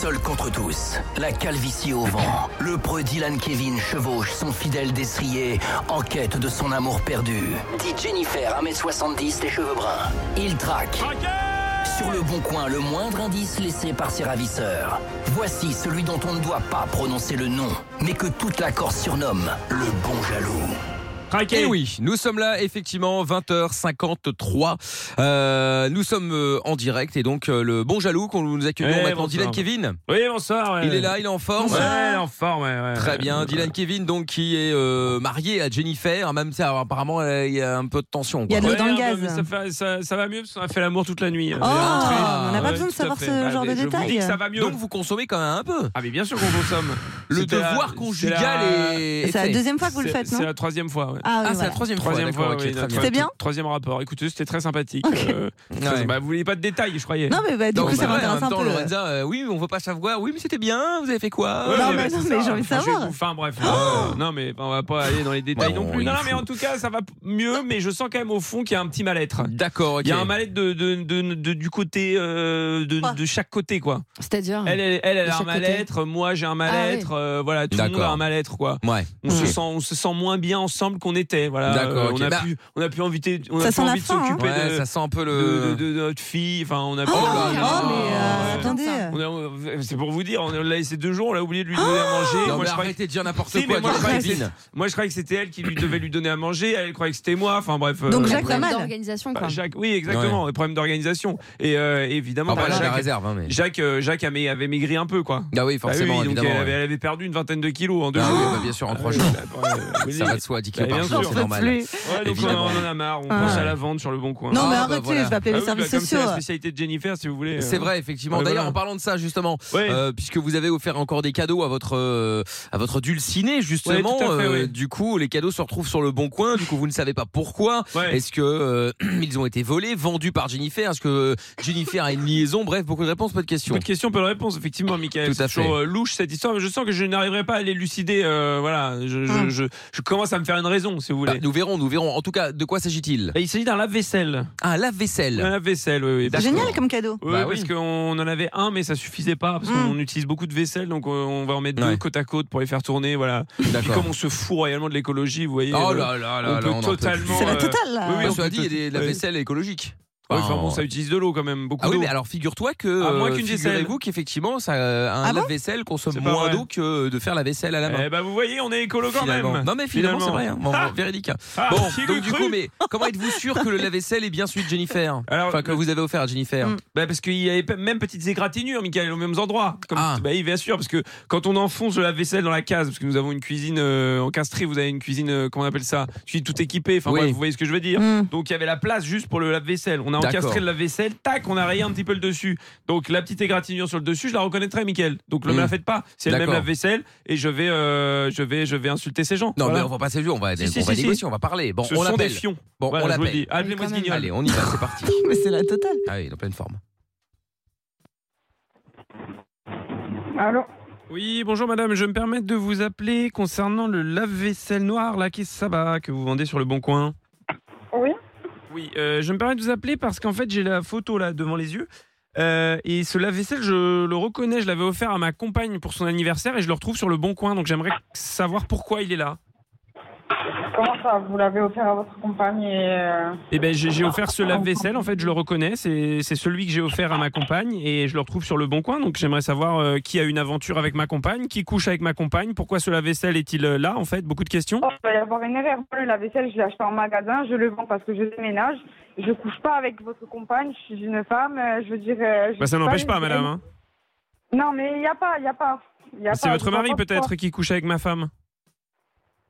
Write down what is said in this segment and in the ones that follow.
seul contre tous. La calvitie au vent. Le preux Dylan Kevin chevauche son fidèle destrier en quête de son amour perdu. Dit Jennifer, 1m70, les cheveux bruns. Il traque. Sur le bon coin, le moindre indice laissé par ses ravisseurs. Voici celui dont on ne doit pas prononcer le nom, mais que toute la Corse surnomme le bon jaloux. Et oui, nous sommes là effectivement 20h53. Euh, nous sommes euh, en direct et donc euh, le bon jaloux qu'on nous accueillons Eh, maintenant bonsoir. Dylan Kevin. Oui, bonsoir. ouais. Il est là, il est en forme. Ouais, en forme, ouais, ouais, Très ouais. bien, Dylan Kevin donc qui est euh, marié à Jennifer, même si alors, apparemment il y a un peu de tension. Il y a de l'eau dans le gaz. Ça, fait- ça, ça va mieux parce qu'on a fait l'amour toute la nuit. Oh, On n'a pas Ouais, besoin de savoir ce Bah, genre de mais Je vous dis détails. que ça va mieux. Donc vous consommez quand même un peu. Ah mais bien sûr qu'on consomme. Le la- devoir c'est conjugal la- est. C'est la deuxième fois que vous le c'est- faites, C'est non la troisième fois. Ouais. Ah, oui, Ah, c'est la troisième fois. Fois, ok, oui, très notre- bien. C'était bien Troisième rapport. Écoutez, c'était très sympathique. euh, très- Ouais. bah, vous vouliez pas de détails, je croyais. Non, mais bah, du Non, coup, ça bah en m'intéresse un temps, peu. Lorenza, euh, oui, on veut pas savoir. Oui, mais c'était bien. Vous avez fait quoi? Ouais, Non, mais non, ça. mais j'ai envie de savoir. Enfin bref, euh, non mais on va pas aller dans les détails Bon, non plus. Non, mais en tout cas ça va mieux, mais je sens quand même au fond qu'il y a un petit mal-être. D'accord, ok. Il y a un mal-être du côté euh, de, chaque côté quoi. C'est-à-dire Elle, elle, a un mal-être, moi j'ai un mal-être, euh, voilà, tout le monde a D'accord. un mal-être quoi. Ouais. On se Ok. sent, on se sent moins bien ensemble qu'on était, voilà. D'accord, Euh, on a Bah- pu, on a pu inviter, on a Ça pu sent la envie de fin, hein. s'occuper Ouais, de, ça sent un peu de, le. de- de notre fille. Enfin, on a. Oh, pu- oh, mais euh, a- C'est pour vous dire, on l'a laissé deux jours, on a oublié de lui donner à manger. Non, Moi, mais je croyais- arrêtez de dire n'importe Si, quoi. mais moi, je que moi, je croyais que c'était elle qui lui devait lui donner à manger. Elle croyait que c'était moi. Enfin bref. euh, Donc, Un Jacques, problème d'organisation, bah, quoi. Jacques, oui, exactement. Des problèmes d'organisation. Et euh, évidemment, bah, la Jacques, hein. Jacques, euh, avait, maigri un peu, quoi. Ah oui, Bah forcément, évidemment. elle avait, perdu une vingtaine de kilos en deux Ah jours. bah, bien sûr, en trois Euh, jours. bah, Ça va de soi, 10 kilos Bah, par bien jour, sûr. c'est normal. plus. Ouais, donc on, en a marre. On Ah. pense à la vente sur le bon coin. Non, mais Ah, bah, arrêtez, voilà. je vais appeler Ah les oui, services bah, comme c'est sociaux. la spécialité de Jennifer, si vous voulez. C'est euh. vrai, effectivement. D'ailleurs, voilà. en parlant de ça, justement, euh, puisque vous avez offert encore des cadeaux à votre euh, à votre dulciné, justement, fait, euh, du coup, les cadeaux se retrouvent sur le bon coin. Du coup, vous ne savez pas pourquoi. Est-ce que ils ont été volés, vendus par Jennifer? Est-ce que Jennifer a une liaison? Bref, beaucoup de réponses, peu de questions. Peu de questions, peu de réponses, effectivement, Michael. Tout à C'est toujours fait. louche cette histoire, mais je sens que je n'arriverai pas à l'élucider. voilà, je, je, je, je commence à me faire une raison, si vous Bah, voulez. nous verrons, nous verrons. En tout cas, de quoi s'agit-il? Et il s'agit d'un lave-vaisselle. Ah, lave-vaisselle. Un lave-vaisselle, oui, oui. C'est génial comme cadeau. Oui, Bah parce oui. qu'on en avait un, mais ça suffisait pas, parce Mm. qu'on utilise beaucoup de vaisselle, donc euh, on va en mettre Ouais. deux côte à côte pour les faire tourner, voilà. Puis comme on se fout royalement de l'écologie, vous voyez. Oh euh, là là là on là, peut totalement. C'est la euh, totale, là. oui, oui, Bah, on dit, il y a des lave-vaisselle Ouais, Enfin, bon, ça utilise de l'eau quand même, beaucoup Ah oui, mais alors figure-toi que Ah, moins qu'une vaisselle. figurez-vous qu'effectivement, ça, un Ah bon lave-vaisselle consomme moins d'eau que de faire la vaisselle à la main. Eh ben vous voyez, on est écolo quand Finalement. même. Non mais finalement, c'est vrai, hein. Bon, Ah. véridique. Ah, Bon, donc du cru coup, mais comment êtes-vous sûr que le lave-vaisselle est bien celui de Jennifer Alors, Enfin, que le- vous avez offert à Jennifer. Mm. Bah parce qu'il y avait même petites égratignures, Michael, aux mêmes endroits. Comme, Ah. Bah oui, bien sûr, parce que quand on enfonce de la vaisselle dans la case, parce que nous avons une cuisine euh, encastrée, vous avez une cuisine, euh, comment on appelle ça? Cuisine tout équipée, enfin Oui. bref, vous voyez ce que je veux dire Mm. Donc il y avait la place juste pour le lave-vaisselle. On a Encastré le lave-vaisselle, tac, on a rayé un petit peu le dessus. Donc la petite égratignure sur le dessus, je la reconnaîtrai, Michael. Donc ne me Mm. la faites pas. C'est le même D'accord. lave-vaisselle et je vais, euh, je vais, je vais insulter ces gens. Non, Voilà. mais on va pas s'élever, on va, Si, on si, va si, négocier, si. on va parler. Bon, Ce on sont des fions. Bon, Voilà, on je vous le l'appelle. dis. Appelez-moi ce. Allez, on y va, c'est parti. Mais c'est la totale. Ah oui, il est en pleine forme. Allô Oui, bonjour madame, je me permets de vous appeler concernant le lave-vaisselle noir là qui ça va que vous vendez sur le bon coin. Oui euh, je me permets de vous appeler parce qu'en fait j'ai la photo là devant les yeux. Euh, et ce lave-vaisselle, je le reconnais, je l'avais offert à ma compagne pour son anniversaire et je le retrouve sur le bon coin, donc j'aimerais savoir pourquoi il est là. Comment ça Vous l'avez offert à votre compagne et. euh, Eh ben j'ai j'ai offert ce lave-vaisselle, en fait je le reconnais, c'est celui que j'ai offert à ma compagne et je le retrouve sur le bon coin, donc j'aimerais savoir euh, qui a une aventure avec ma compagne, qui couche avec ma compagne, pourquoi ce lave-vaisselle est-il euh, là en fait, beaucoup de questions. Oh, il va y avoir une erreur. Le lave-vaisselle, je l'ai acheté en magasin, je le vends parce que je déménage. Je couche pas avec votre compagne, je suis une femme, euh, je veux dire. euh, je Bah, ça n'empêche pas madame. hein. Non, mais il n'y a pas, il n'y a pas. y a C'est pas, votre vois mari pas peut-être qui couche avec ma femme.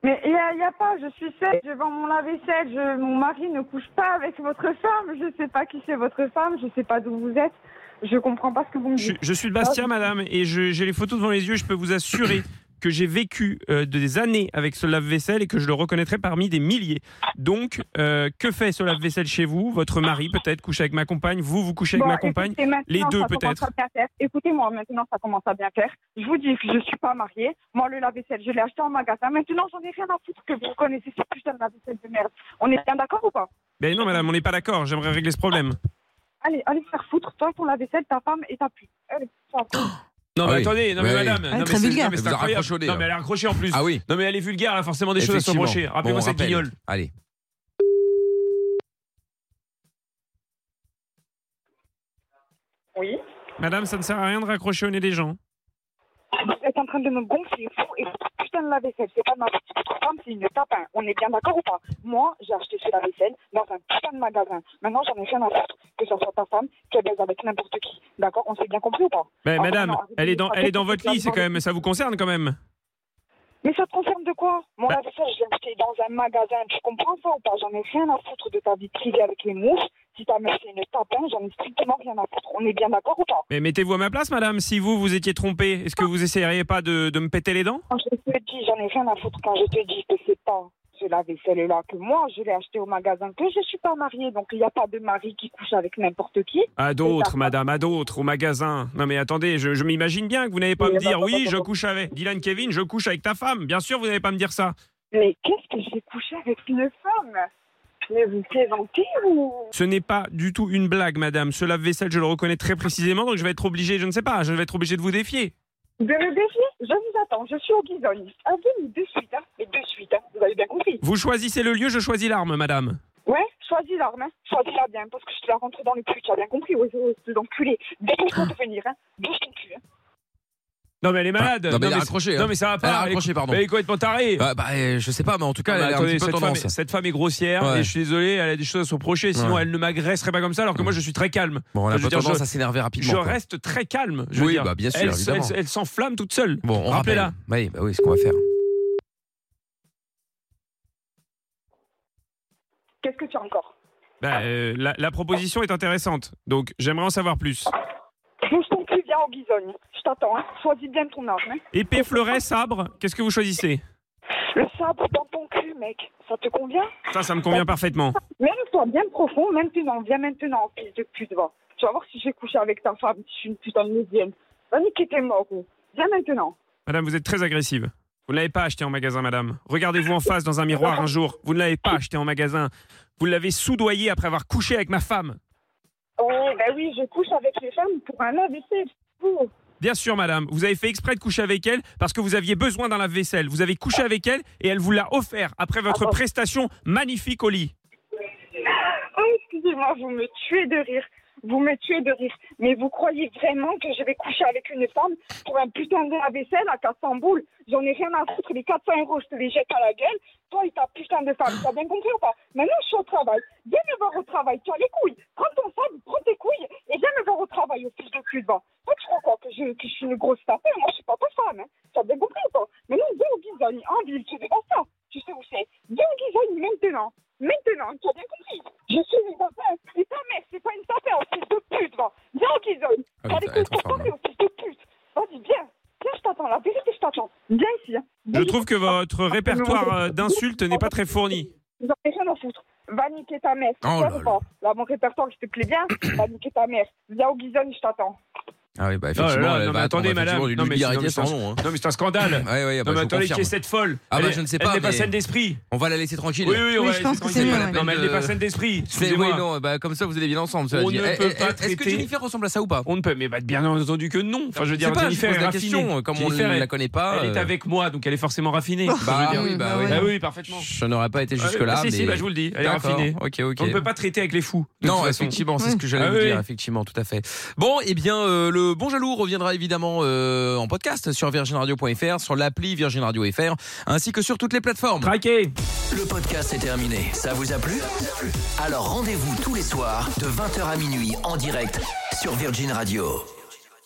Mais il n'y a, y a pas, je suis seule, je vends mon lave-vaisselle, je- mon mari ne couche pas avec votre femme, je sais pas qui c'est votre femme, je sais pas d'où vous êtes, je comprends pas ce que vous me Je, dites. je suis de Bastia, madame, et je- j'ai les photos devant les yeux. Je peux vous assurer que j'ai vécu euh, des années avec ce lave-vaisselle et que je le reconnaîtrai parmi des milliers. Donc, euh, que fait ce lave-vaisselle chez vous? Votre mari peut-être couche avec ma compagne, vous, vous couchez avec Bon, ma compagne. les deux, peut-être. Écoutez-moi, maintenant ça commence à bien faire. Je vous dis que je suis pas mariée. Moi, le lave-vaisselle, je l'ai acheté en magasin. Maintenant, j'en ai rien à foutre que vous connaissez ce putain de lave-vaisselle de merde. On est bien d'accord ou pas? Ben non, madame, on n'est pas d'accord. J'aimerais régler ce problème. Allez, allez faire foutre. Toi, ton lave-vaisselle, ta femme et ta pute. Allez. Non, mais Ah oui. attendez, non, mais madame. oui. non, mais très c'est- vulgaire. non, mais vous Non, mais elle a raccroché en plus. Ah oui. Non, mais elle est vulgaire, elle a forcément des choses à se reprocher. Rappelez-moi Bon, cette rappelle. guignole. Allez. Oui. Madame, ça ne sert à rien de raccrocher au nez des gens. Vous êtes en train de me gonfler, fou, et putain de la vaisselle, c'est pas de ma. Votre femme, c'est une tapin. On est bien d'accord ou pas? Moi, j'ai acheté ce lave-vaisselle dans un putain de magasin. Maintenant, j'en ai rien à foutre que ce soit ta femme qui baise avec n'importe qui. D'accord? On s'est bien compris ou pas? Mais Ah, madame, non, elle est dans, elle est dans votre lit, c'est quand même, ça vous concerne quand même. Mais ça te concerne de quoi? Mon Bah- lave-vaisselle, je l'ai acheté dans un magasin. Tu comprends ça ou pas? J'en ai rien à foutre de ta vie privée avec les mouches. Si ta meuf, c'est une tapin, j'en ai strictement rien à foutre. On est bien d'accord ou pas? Mais mettez-vous à ma place, madame. Si vous, vous étiez trompé, est-ce que vous essayeriez pas de, de me péter les dents? Quand je te dis, j'en ai rien à foutre quand je te dis que c'est pas ce lave-vaisselle-là que moi, je l'ai acheté au magasin, que je suis pas mariée, donc il n'y a pas de mari qui couche avec n'importe qui. À d'autres, madame, à d'autres, au magasin. Non mais attendez, je, je m'imagine bien que vous n'allez pas me bah, dire bah, oui, je couche avec Dylan Kevin, je couche avec ta femme. Bien sûr, vous n'allez pas me dire ça. Mais qu'est-ce que j'ai couché avec une femme? Mais vous plaisantez ou Ce n'est pas du tout une blague, madame. Ce lave-vaisselle, je le reconnais très précisément, donc je vais être obligé, je ne sais pas, je vais être obligé de vous défier. De le défier? Je vous attends, je suis au. Venez de suite, hein, mais de suite, hein, vous avez bien compris. Vous choisissez le lieu, je choisis l'arme, madame. Ouais, choisis l'arme, hein. choisis-la bien, parce que je te la rentre dans le cul, tu as bien compris, ouais, c'est d'enculé. Dépêche-toi de venir, hein, bouge ton cul. Hein. Non mais elle est malade. non, mais elle a mais- raccroché, Non hein. mais ça va Elle a pas. raccroché, est- pardon. Elle est complètement tarée. Bah, bah, euh, je sais pas, mais en tout cas, mais elle a un petit peu cette, femme, tendance. est- cette femme est grossière Ouais. et je suis désolé, elle a des choses à se reprocher. Sinon, Ouais. elle ne m'agresserait pas comme ça, alors que moi, je suis très calme. Bon, elle a pas tendance je- à s'énerver rapidement. Je quoi. reste très calme. Je veux Oui, dire. bah, bien sûr, elle, évidemment. elle- elle s'enflamme toute seule. Bon, on Rappelez-la. rappelle. Oui, bah oui, ce qu'on va faire. Qu'est-ce que tu as encore? Bah, euh, la, la proposition est intéressante, donc j'aimerais en savoir plus. Bouge ton cul, viens au Guizogne. Je t'attends, hein. choisis bien ton arme. Hein. Épée, fleuret, sabre, qu'est-ce que vous choisissez? Le sabre dans ton cul, mec, ça te convient? Ça, ça me convient parfaitement. Mets-toi bien profond, maintenant, viens maintenant, fils de pute, va. Tu vas voir si j'ai couché avec ta femme, si je suis une putain de lesbienne. Va niquer tes morts. Viens maintenant. Madame, vous êtes très agressive. Vous ne l'avez pas acheté en magasin, madame. Regardez-vous en face dans un miroir un jour. Vous ne l'avez pas acheté en magasin. Vous l'avez soudoyé après avoir couché avec ma femme. Oh, ben oui, je couche avec les femmes pour un lave-vaisselle. Bien sûr, madame. Vous avez fait exprès de coucher avec elle parce que vous aviez besoin d'un lave-vaisselle. Vous avez couché avec elle et elle vous l'a offert après votre Ah prestation magnifique au lit. Oh, excusez-moi, vous me tuez de rire. Vous me tuez de rire. Mais vous croyez vraiment que je vais coucher avec une femme pour un putain de lave-vaisselle à 400 boules J'en ai rien à foutre. Les 400 euros, je te les jette à la gueule. Toi et ta putain de femme. T'as bien compris ou pas? Maintenant, je suis au travail. Viens me voir au travail. Tu as les couilles. Prends ton sable, prends tes couilles et viens me voir au travail, au fils de pute. va. Toi, tu crois quoi que je, que je suis une grosse tapée? Moi, je suis pas ta femme. Hein. Tu as bien compris ou pas? Maintenant, viens au Guizogne, en ville. Tu sais pas ça. Tu sais où c'est Viens au Guizogne maintenant. Maintenant, tu as bien compris. Je suis une tapin. Et ta mère, c'est pas une tapin, au fils de pute. Va. Viens au Guizogne. Ah T'as oui, les elle est couilles trop pour forte, parler, au fils de pute. Vas-y, viens. Viens, je t'attends. La vérité, je t'attends. Viens ici. Hein. Je Viens trouve que votre répertoire euh, d'insultes n'est pas très fourni. J'en ai rien à foutre. Va niquer ta mère. Oh là pas Là, mon répertoire, il te plaît bien. Va niquer ta mère. Viens au Guizone, je t'attends. Ah oui, bah Oh là effectivement, là, elle non, mais va attendez, attendre, effectivement, madame. Non, mais non, sans nom. hein. Non, mais c'est un scandale. Ouais, ouais, bah, non, mais attendez, qui est cette folle Ah bah, Elle je ne sais Elle pas, n'est pas saine d'esprit. On va la laisser tranquille. Oui, oui, Oui, ouais, je pense que c'est mieux, pas la ouais. peine Non, mais elle n'est pas saine d'esprit. Oui, non, bah, comme ça, vous allez bien ensemble. On ne Eh, peut eh, pas Est-ce que Jennifer ressemble à ça ou pas? On ne peut, mais bah, bien entendu que non. Enfin, je veux dire, Jennifer est la raffinée. question. Comme on ne la connaît pas. Elle est euh, avec moi, donc elle est forcément raffinée. Bah oui, bah bah oui. Ah oui, parfaitement. Je n'aurais pas été Ah oui, jusque-là. bah, si, si, bah, je vous le dis, elle est raffinée. Ok, ok. On ne peut pas traiter avec les fous. Non, effectivement, c'est ce que j'allais vous dire, effectivement, tout à fait. Bon, eh bien, euh, le Bon Jaloux reviendra évidemment euh, en podcast sur virginradio.fr, sur l'appli Virgin Radio FR, ainsi que sur toutes les plateformes. Traqué. Le podcast est terminé. Ça vous a plu? Alors rendez-vous tous les soirs de 20h à minuit en direct sur Virgin Radio.